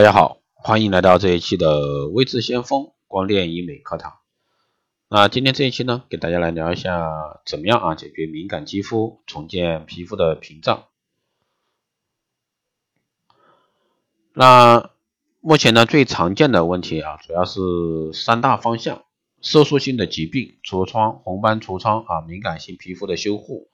大家好，欢迎来到这一期的微智先锋光电医美课堂。那今天这一期呢，给大家来聊一下怎么样啊解决敏感肌肤，重建皮肤的屏障。那目前呢，最常见的问题啊，主要是三大方向：色素性的疾病、痤疮、红斑痤疮啊，敏感性皮肤的修护。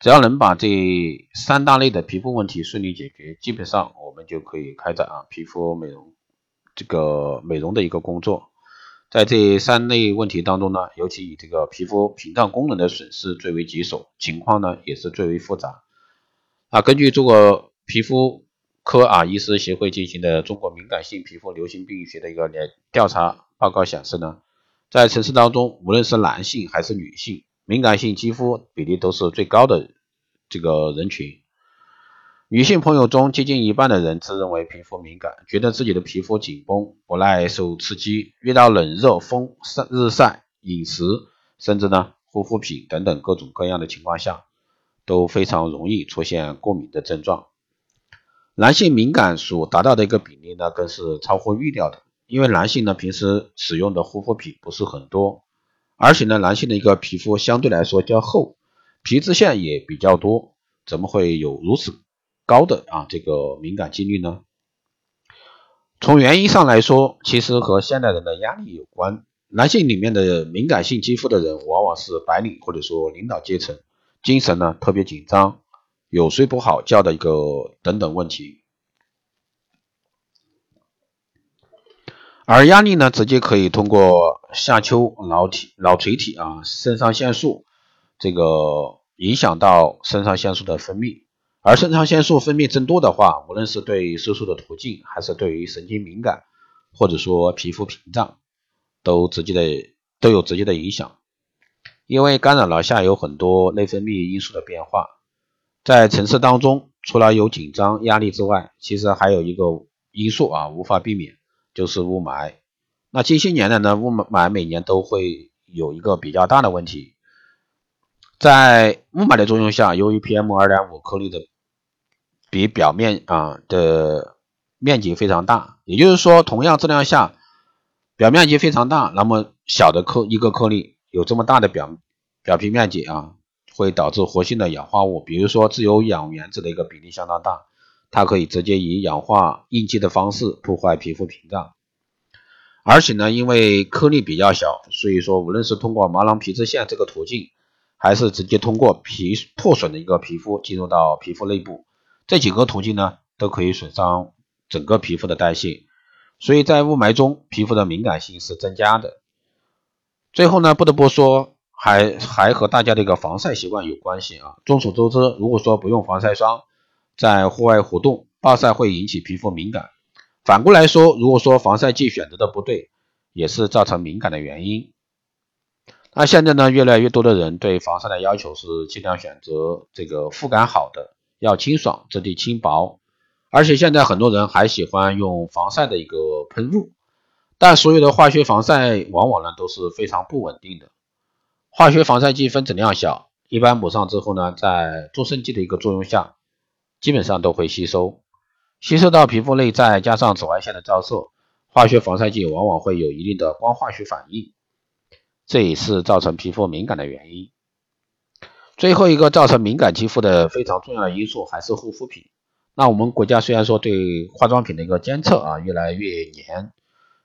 只要能把这三大类的皮肤问题顺利解决，基本上我们就可以开展啊皮肤美容这个美容的一个工作。在这三类问题当中呢，尤其以这个皮肤屏障功能的损失最为棘手，情况呢也是最为复杂。啊，根据中国皮肤科啊医师协会进行的中国敏感性皮肤流行病学的一个联调查报告显示呢，在城市当中，无论是男性还是女性。敏感性肌肤比例都是最高的这个人群，女性朋友中接近一半的人自认为皮肤敏感，觉得自己的皮肤紧绷，不耐受刺激，遇到冷热风晒日晒、饮食，甚至呢护肤品等等各种各样的情况下，都非常容易出现过敏的症状。男性敏感所达到的一个比例呢，更是超乎预料的，因为男性呢平时使用的护肤品不是很多。而且呢，男性的一个皮肤相对来说较厚，皮脂腺也比较多，怎么会有如此高的啊这个敏感几率呢？从原因上来说，其实和现代人的压力有关。男性里面的敏感性肌肤的人，往往是白领或者说领导阶层，精神呢特别紧张，有睡不好觉的一个等等问题。而压力呢，直接可以通过下丘脑体脑垂体啊，肾上腺素这个影响到肾上腺素的分泌，而肾上腺素分泌增多的话，无论是对色素的途径，还是对于神经敏感，或者说皮肤屏障，都直接的都有直接的影响，因为干扰了下游很多内分泌因素的变化。在城市当中，除了有紧张压力之外，其实还有一个因素啊，无法避免。就是雾霾，那近些年来呢，雾霾每年都会有一个比较大的问题，在雾霾的作用下，由于 PM 二点五颗粒的比表面啊的面积非常大，也就是说，同样质量下，表面积非常大，那么小的颗一个颗粒有这么大的表表皮面积啊，会导致活性的氧化物，比如说自由氧原子的一个比例相当大。它可以直接以氧化应激的方式破坏皮肤屏障，而且呢，因为颗粒比较小，所以说无论是通过毛囊皮脂腺这个途径，还是直接通过皮破损的一个皮肤进入到皮肤内部，这几个途径呢，都可以损伤整个皮肤的代谢。所以在雾霾中，皮肤的敏感性是增加的。最后呢，不得不说，还还和大家的一个防晒习惯有关系啊。众所周知，如果说不用防晒霜，在户外活动暴晒会引起皮肤敏感，反过来说，如果说防晒剂选择的不对，也是造成敏感的原因。那现在呢，越来越多的人对防晒的要求是尽量选择这个肤感好的，要清爽，质地轻薄，而且现在很多人还喜欢用防晒的一个喷雾，但所有的化学防晒往往呢都是非常不稳定的。化学防晒剂分子量小，一般抹上之后呢，在助渗剂的一个作用下。基本上都会吸收，吸收到皮肤内，再加上紫外线的照射，化学防晒剂往往会有一定的光化学反应，这也是造成皮肤敏感的原因。最后一个造成敏感肌肤的非常重要的因素还是护肤品。那我们国家虽然说对化妆品的一个监测啊越来越严，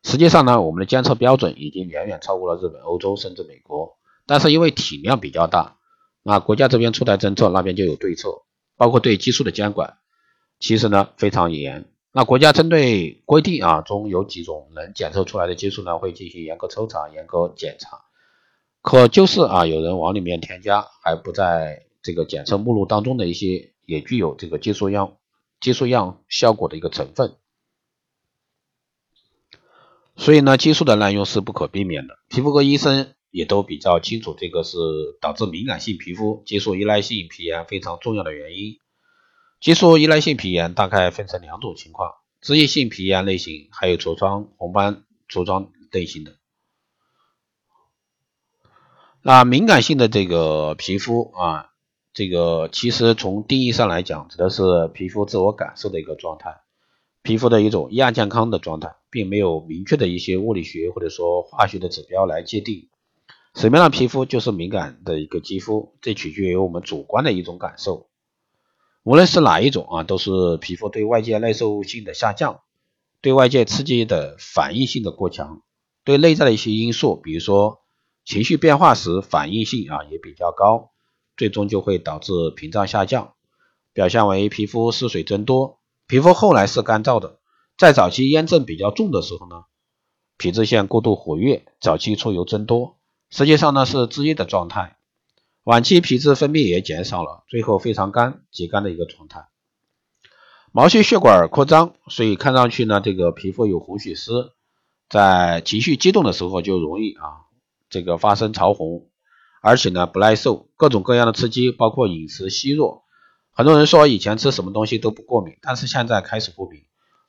实际上呢，我们的监测标准已经远远超过了日本、欧洲甚至美国，但是因为体量比较大，那国家这边出台政策，那边就有对策。包括对激素的监管，其实呢非常严。那国家针对规定啊中有几种能检测出来的激素呢，会进行严格抽查、严格检查。可就是啊，有人往里面添加还不在这个检测目录当中的一些也具有这个激素样激素样效果的一个成分。所以呢，激素的滥用是不可避免的。皮肤科医生。也都比较清楚，这个是导致敏感性皮肤、激素依赖性皮炎非常重要的原因。激素依赖性皮炎大概分成两种情况：脂溢性皮炎类型，还有痤疮、红斑痤疮类型的。那敏感性的这个皮肤啊，这个其实从定义上来讲，指的是皮肤自我感受的一个状态。皮肤的一种亚健康的状态，并没有明确的一些物理学或者说化学的指标来界定什么样的皮肤就是敏感的一个肌肤，这取决于我们主观的一种感受。无论是哪一种啊，都是皮肤对外界耐受性的下降，对外界刺激的反应性的过强，对内在的一些因素，比如说情绪变化时反应性啊也比较高，最终就会导致屏障下降，表现为皮肤失水增多。皮肤后来是干燥的，在早期炎症比较重的时候呢，皮脂腺过度活跃，早期出油增多，实际上呢是脂液的状态，晚期皮脂分泌也减少了，最后非常干，极干的一个状态。毛细血管扩张，所以看上去呢这个皮肤有红血丝，在情绪激动的时候就容易啊这个发生潮红，而且呢不耐受各种各样的刺激，包括饮食虚弱。很多人说以前吃什么东西都不过敏，但是现在开始过敏。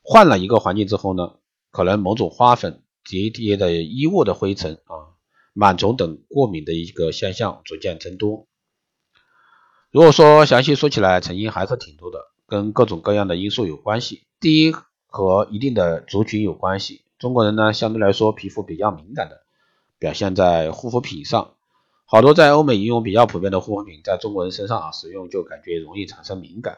换了一个环境之后呢，可能某种花粉、叠叠的衣物的灰尘啊、螨虫等过敏的一个现象逐渐增多。如果说详细说起来，成因还是挺多的，跟各种各样的因素有关系。第一，和一定的族群有关系。中国人呢，相对来说皮肤比较敏感的，表现在护肤品上。好多在欧美应用比较普遍的护肤品，在中国人身上啊使用就感觉容易产生敏感。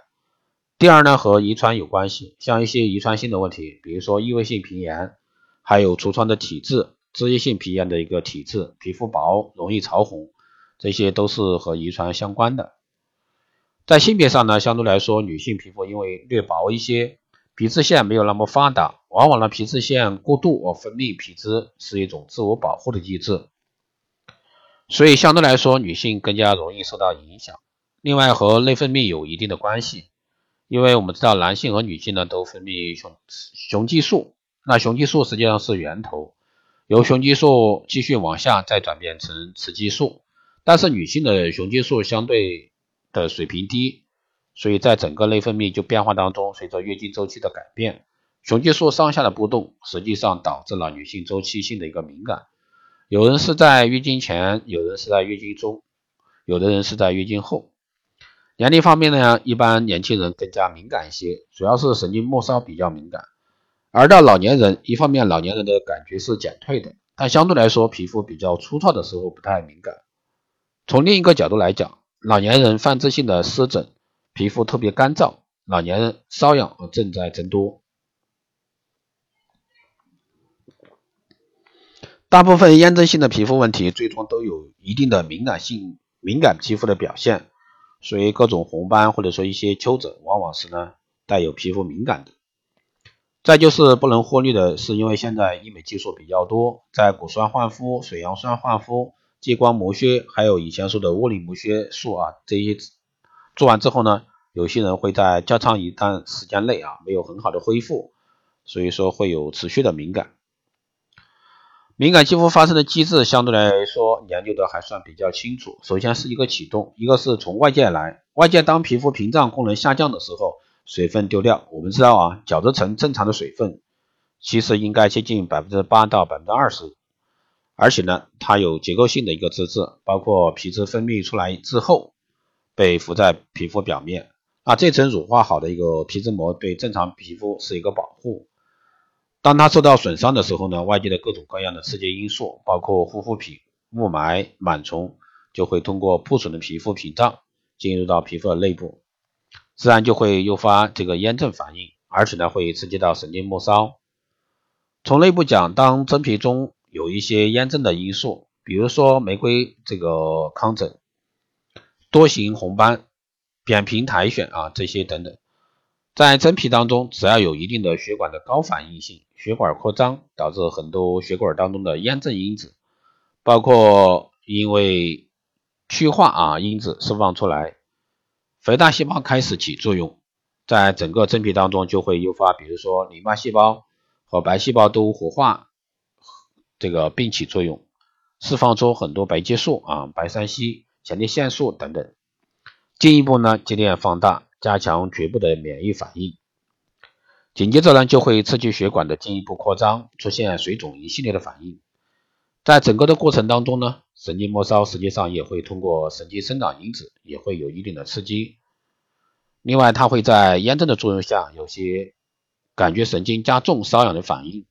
第二呢，和遗传有关系，像一些遗传性的问题，比如说异位性皮炎，还有痤疮的体质、脂溢性皮炎的一个体质，皮肤薄容易潮红，这些都是和遗传相关的。在性别上呢，相对来说，女性皮肤因为略薄一些，皮脂腺没有那么发达，往往呢皮脂腺过度哦分泌皮脂是一种自我保护的机制。所以相对来说，女性更加容易受到影响。另外和内分泌有一定的关系，因为我们知道男性和女性呢都分泌雄雄激素，那雄激素实际上是源头，由雄激素继续往下再转变成雌激素。但是女性的雄激素相对的水平低，所以在整个内分泌就变化当中，随着月经周期的改变，雄激素上下的波动，实际上导致了女性周期性的一个敏感。有人是在月经前，有人是在月经中，有的人是在月经后。年龄方面呢，一般年轻人更加敏感一些，主要是神经末梢比较敏感。而到老年人，一方面老年人的感觉是减退的，但相对来说皮肤比较粗糙的时候不太敏感。从另一个角度来讲，老年人泛质性的湿疹，皮肤特别干燥，老年人瘙痒正在增多。大部分炎症性的皮肤问题最终都有一定的敏感性、敏感肌肤的表现，所以各种红斑或者说一些丘疹，往往是呢带有皮肤敏感的。再就是不能忽略的是，因为现在医美技术比较多，在果酸焕肤、水杨酸焕肤、激光磨削，还有以前说的物理磨削术啊，这些做完之后呢，有些人会在较长一段时间内啊没有很好的恢复，所以说会有持续的敏感。敏感肌肤发生的机制相对来说研究的还算比较清楚。首先是一个启动，一个是从外界来。外界当皮肤屏障功能下降的时候，水分丢掉。我们知道啊，角质层正常的水分其实应该接近百分之八到百分之二十，而且呢，它有结构性的一个脂质，包括皮脂分泌出来之后被浮在皮肤表面。那这层乳化好的一个皮脂膜对正常皮肤是一个保护。当它受到损伤的时候呢，外界的各种各样的刺激因素，包括护肤品、雾霾、螨虫，就会通过破损的皮肤屏障进入到皮肤的内部，自然就会诱发这个炎症反应，而且呢会刺激到神经末梢。从内部讲，当真皮中有一些炎症的因素，比如说玫瑰这个糠疹、多型红斑、扁平苔藓啊这些等等。在真皮当中，只要有一定的血管的高反应性，血管扩张导致很多血管当中的炎症因子，包括因为去化啊因子释放出来，肥大细胞开始起作用，在整个真皮当中就会诱发，比如说淋巴细胞和白细胞都活化，这个并起作用，释放出很多白介素啊、白三烯、前列腺素等等，进一步呢激烈放大。加强局部的免疫反应，紧接着呢就会刺激血管的进一步扩张，出现水肿一系列的反应。在整个的过程当中呢，神经末梢实际上也会通过神经生长因子也会有一定的刺激。另外，它会在炎症的作用下有些感觉神经加重瘙痒的反应。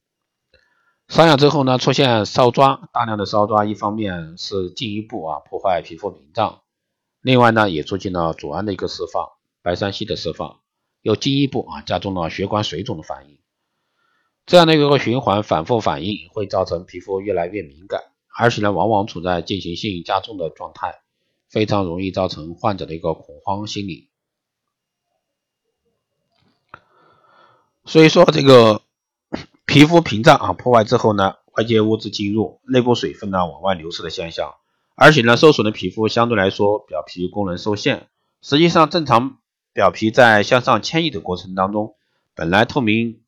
瘙痒之后呢，出现烧抓，大量的烧抓，一方面是进一步啊破坏皮肤屏障，另外呢也促进了组胺的一个释放，白山烯的释放，又进一步啊加重了血管水肿的反应。这样的一个循环反复反应，会造成皮肤越来越敏感，而且呢往往处在进行性加重的状态，非常容易造成患者的一个恐慌心理。所以说这个皮肤屏障啊破坏之后呢，外界物质进入，内部水分呢往外流失的现象，而且呢受损的皮肤相对来说表皮功能受限。实际上，正常表皮在向上迁移的过程当中，本来透明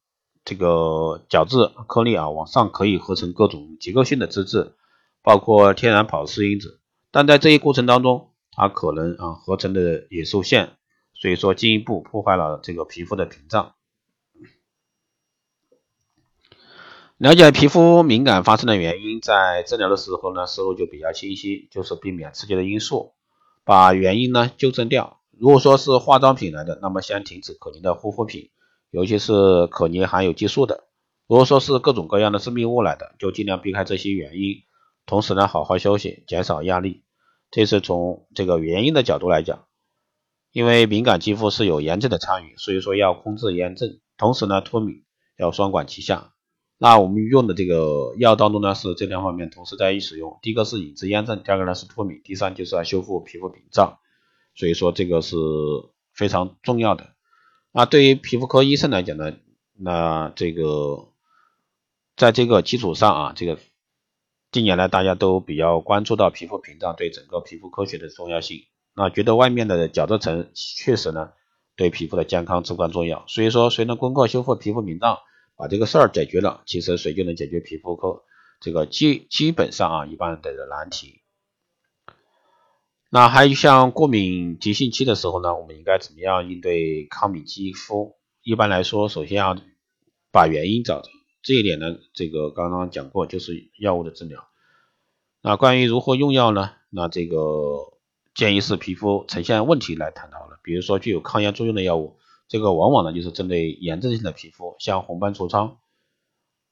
这个角质颗粒啊往上可以合成各种结构性的脂质，包括天然保湿因子，但在这一过程当中，它可能啊合成的也受限，所以说进一步破坏了这个皮肤的屏障。了解皮肤敏感发生的原因，在治疗的时候呢，思路就比较清晰，就是避免刺激的因素，把原因呢纠正掉。如果说是化妆品来的，那么先停止可逆的护肤品，尤其是可逆含有激素的。如果说是各种各样的致密物来的，就尽量避开这些原因。同时呢，好好休息，减少压力。这是从这个原因的角度来讲，因为敏感肌肤是有炎症的参与，所以说要控制炎症，同时呢脱敏要双管齐下。那我们用的这个药当中呢，是这两方面同时在一使用。第一个是抑制炎症，第二个呢是脱敏，第三就是要修复皮肤屏障。所以说这个是非常重要的。那对于皮肤科医生来讲呢，那这个在这个基础上啊，这个近年来大家都比较关注到皮肤屏障对整个皮肤科学的重要性。那觉得外面的角质层确实呢对皮肤的健康至关重要。所以说，谁能攻克修复皮肤屏障？把这个事儿解决了，其实谁就能解决皮肤科这个基基本上啊一般的难题。那还有像过敏急性期的时候呢，我们应该怎么样应对抗敏肌肤？一般来说，首先要把原因找着。这一点呢，这个刚刚讲过，就是药物的治疗。那关于如何用药呢？那这个建议是皮肤呈现问题来探讨了。比如说具有抗炎作用的药物。这个往往呢就是针对炎症性的皮肤，像红斑痤疮，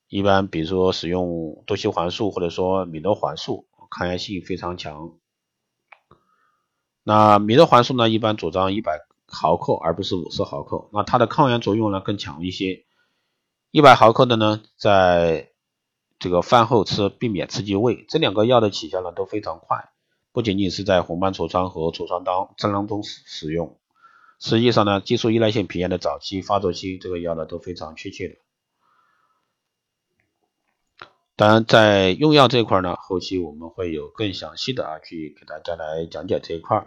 一般比如说使用多西环素或者说米诺环素，抗炎性非常强。那米诺环素呢，一般主张一百毫克而不是五十毫克，那它的抗炎作用呢更强一些。一百毫克的呢，在这个饭后吃，避免刺激胃。这两个药的起效呢都非常快，不仅仅是在红斑痤疮和痤疮当当中使使用。实际上呢，激素依赖性皮炎的早期发作期，这个药呢都非常确切的。当然，在用药这块呢，后期我们会有更详细的啊，去给大家来讲解这一块。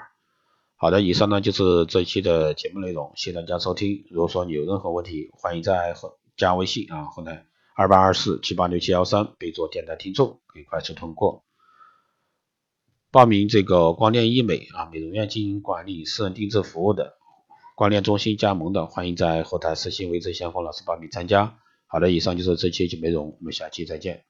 好的，以上呢就是这期的节目内容，谢谢大家收听。如果说你有任何问题，欢迎在后加微信啊，后台二八二四七八六七幺三，备注电台听众，可以快速通过。报名这个光电医美啊美容院经营管理私人定制服务的。关联中心加盟的，欢迎在后台私信为这先锋老师报名参加。好的，以上就是这期节目内容，我们下期再见。